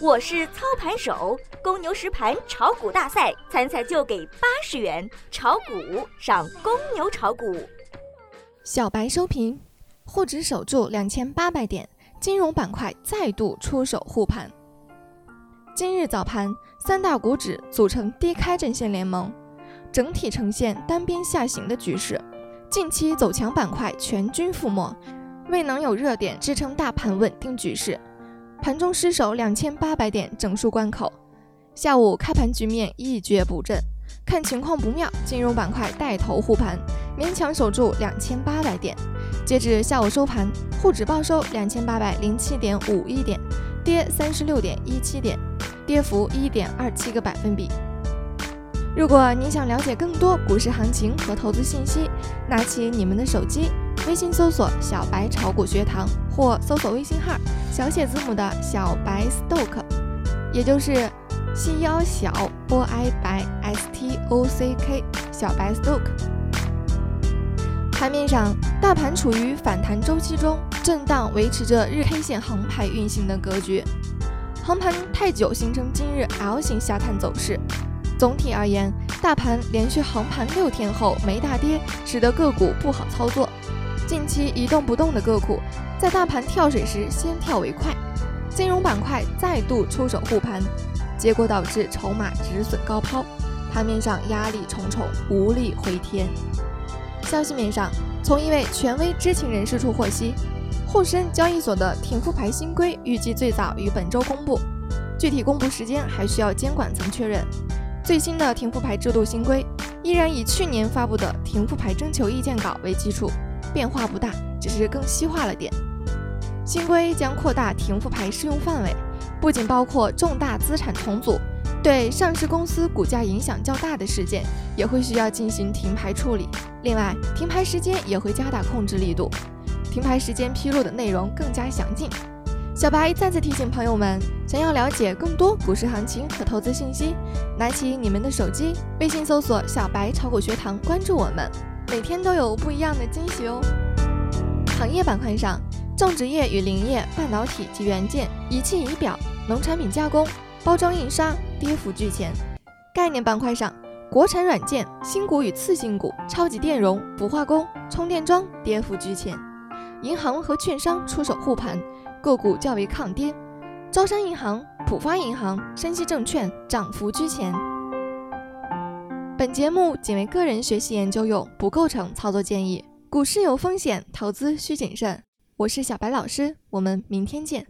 我是操盘手，公牛实盘炒股大赛参赛就给八十元，炒股上公牛炒股。小白收评，沪指守住两千八百点，金融板块再度出手护盘。今日早盘，三大股指组成低开阵线联盟，整体呈现单边下行的局势。近期走强板块全军覆没，未能有热点支撑大盘稳定局势。盘中失守两千八百点整数关口，下午开盘局面一蹶不振，看情况不妙，金融板块带头护盘，勉强守住两千八百点。截至下午收盘，沪指报收两千八百零七点五一点，跌三十六点一七点，跌幅一点二七个百分比。如果你想了解更多股市行情和投资信息，拿起你们的手机。微信搜索“小白炒股学堂”或搜索微信号小写字母的小白 stock，也就是细腰小波 i 白 s t o c k 小白 stock。盘面上，大盘处于反弹周期中，震荡维持着日 K 线横排运行的格局。横盘太久，形成今日 L 型下探走势。总体而言，大盘连续横盘六天后没大跌，使得个股不好操作。近期一动不动的个股，在大盘跳水时先跳为快，金融板块再度出手护盘，结果导致筹码止损高抛，盘面上压力重重，无力回天。消息面上，从一位权威知情人士处获悉，沪深交易所的停复牌新规预计最早于本周公布，具体公布时间还需要监管层确认。最新的停复牌制度新规依然以去年发布的停复牌征求意见稿为基础。变化不大，只是更细化了点。新规将扩大停复牌适用范围，不仅包括重大资产重组，对上市公司股价影响较大的事件也会需要进行停牌处理。另外，停牌时间也会加大控制力度，停牌时间披露的内容更加详尽。小白再次提醒朋友们，想要了解更多股市行情和投资信息，拿起你们的手机，微信搜索“小白炒股学堂”，关注我们。每天都有不一样的惊喜哦！行业板块上，种植业与林业、半导体及元件、仪器仪表、农产品加工、包装印刷跌幅居前。概念板块上，国产软件、新股与次新股、超级电容、氟化工、充电桩跌幅居前。银行和券商出手护盘，个股较为抗跌。招商银行、浦发银行、山西证券涨幅居前。本节目仅为个人学习研究用，不构成操作建议。股市有风险，投资需谨慎。我是小白老师，我们明天见。